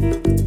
you